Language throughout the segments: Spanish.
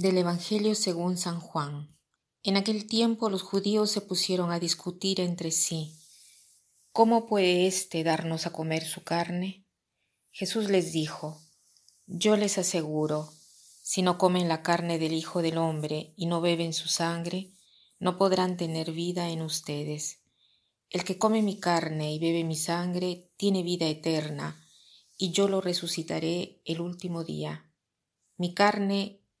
Del Evangelio según San Juan. En aquel tiempo los judíos se pusieron a discutir entre sí. ¿Cómo puede éste darnos a comer su carne? Jesús les dijo, Yo les aseguro, si no comen la carne del Hijo del Hombre y no beben su sangre, no podrán tener vida en ustedes. El que come mi carne y bebe mi sangre tiene vida eterna, y yo lo resucitaré el último día. Mi carne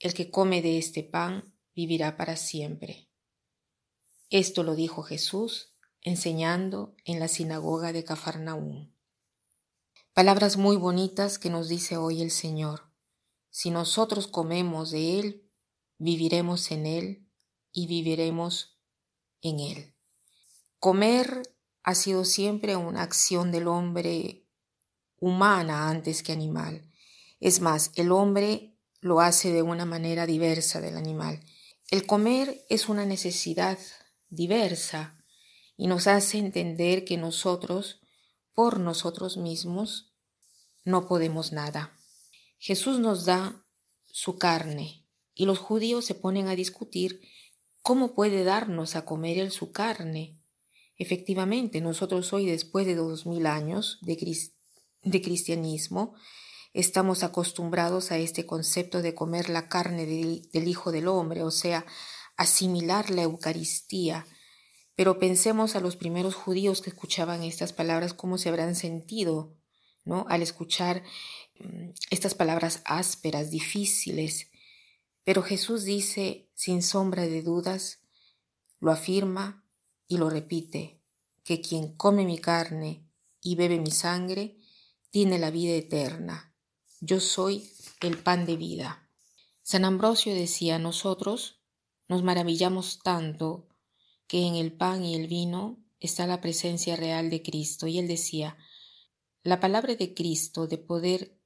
el que come de este pan vivirá para siempre. Esto lo dijo Jesús enseñando en la sinagoga de Cafarnaúm. Palabras muy bonitas que nos dice hoy el Señor. Si nosotros comemos de Él, viviremos en Él y viviremos en Él. Comer ha sido siempre una acción del hombre humana antes que animal. Es más, el hombre lo hace de una manera diversa del animal. El comer es una necesidad diversa y nos hace entender que nosotros, por nosotros mismos, no podemos nada. Jesús nos da su carne y los judíos se ponen a discutir cómo puede darnos a comer él su carne. Efectivamente, nosotros hoy, después de dos mil años de, de cristianismo, estamos acostumbrados a este concepto de comer la carne del, Hijo del Hombre, o sea, asimilar la Eucaristía. Pero pensemos a los primeros judíos que escuchaban estas palabras, cómo se habrán sentido, ¿no? Al escuchar mm, estas palabras ásperas, difíciles. Pero Jesús dice, sin sombra de dudas, lo afirma y lo repite, que quien come mi carne y bebe mi sangre, tiene la vida eterna yo soy el pan de vida. San Ambrosio decía, nosotros nos maravillamos tanto que en el pan y el vino está la presencia real de Cristo. Y él decía, la palabra de Cristo de poder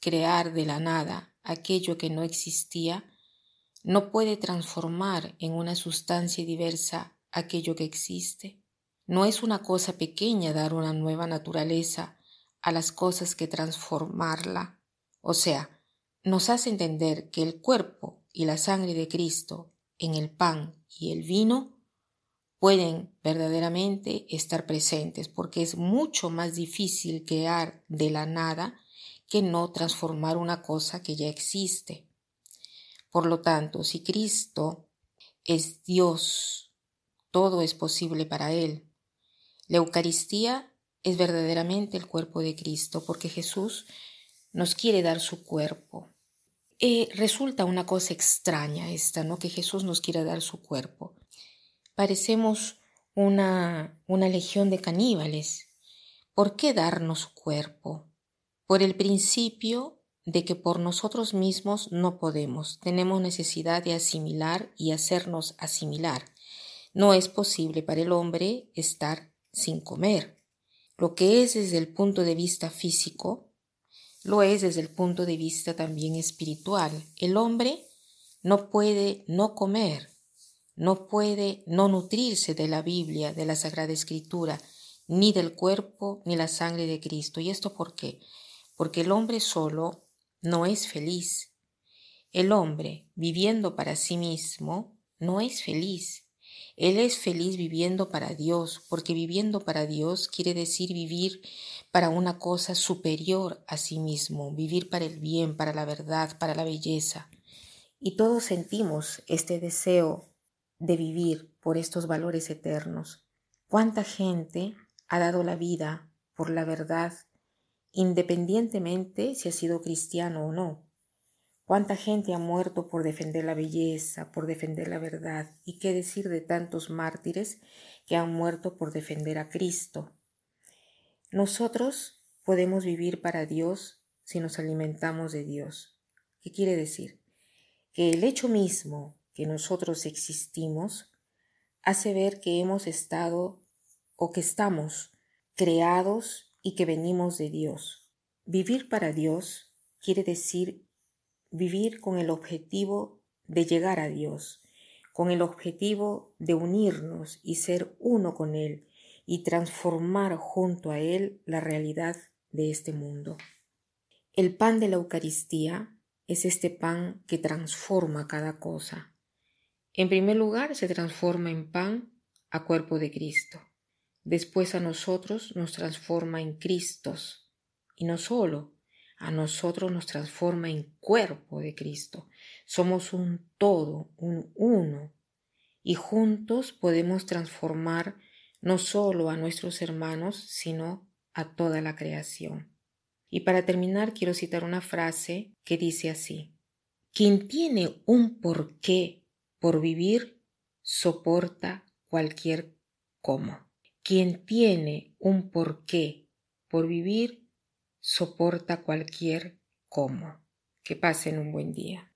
crear de la nada aquello que no existía, no puede transformar en una sustancia diversa aquello que existe. No es una cosa pequeña dar una nueva naturaleza a las cosas que transformarla o sea, nos hace entender que el cuerpo y la sangre de Cristo en el pan y el vino pueden verdaderamente estar presentes porque es mucho más difícil crear de la nada que no transformar una cosa que ya existe. Por lo tanto, si Cristo es Dios, todo es posible para Él. La Eucaristía es verdaderamente el cuerpo de Cristo porque Jesús nos quiere dar su cuerpo. Eh, resulta una cosa extraña esta, ¿no? Que Jesús nos quiera dar su cuerpo. Parecemos una, una legión de caníbales. ¿Por qué darnos su cuerpo? Por el principio de que por nosotros mismos no podemos, tenemos necesidad de asimilar y hacernos asimilar. No es posible para el hombre estar sin comer. Lo que es desde el punto de vista físico, lo es desde el punto de vista también espiritual. El hombre no puede no comer, no puede no nutrirse de la Biblia, de la Sagrada Escritura, ni del cuerpo ni la sangre de Cristo. ¿Y esto por qué? Porque el hombre solo no es feliz. El hombre, viviendo para sí mismo, no es feliz. Él es feliz viviendo para Dios, porque viviendo para Dios quiere decir vivir para una cosa superior a sí mismo, vivir para el bien, para la verdad, para la belleza. Y todos sentimos este deseo de vivir por estos valores eternos. ¿Cuánta gente ha dado la vida por la verdad, independientemente si ha sido cristiano o no? ¿Cuánta gente ha muerto por defender la belleza, por defender la verdad? ¿Y qué decir de tantos mártires que han muerto por defender a Cristo? Nosotros podemos vivir para Dios si nos alimentamos de Dios. ¿Qué quiere decir? que el hecho mismo que nosotros existimos hace ver que hemos estado o que estamos creados y que venimos de Dios. Vivir para Dios quiere decir vivir con el objetivo de llegar a Dios, con el objetivo de unirnos y ser uno con Él y transformar junto a Él la realidad de este mundo. El pan de la Eucaristía es este pan que transforma cada cosa. En primer lugar, se transforma en pan a cuerpo de Cristo. Después a nosotros nos transforma en Cristos. Y no solo, a nosotros nos transforma en cuerpo de Cristo. Somos un todo, un uno. Y juntos podemos transformar no solo a nuestros hermanos, sino a toda la creación. Y para terminar quiero citar una frase que dice así. Quien tiene un porqué por vivir, soporta cualquier cómo. Quien tiene un porqué por vivir, soporta cualquier cómo. Que pasen un buen día.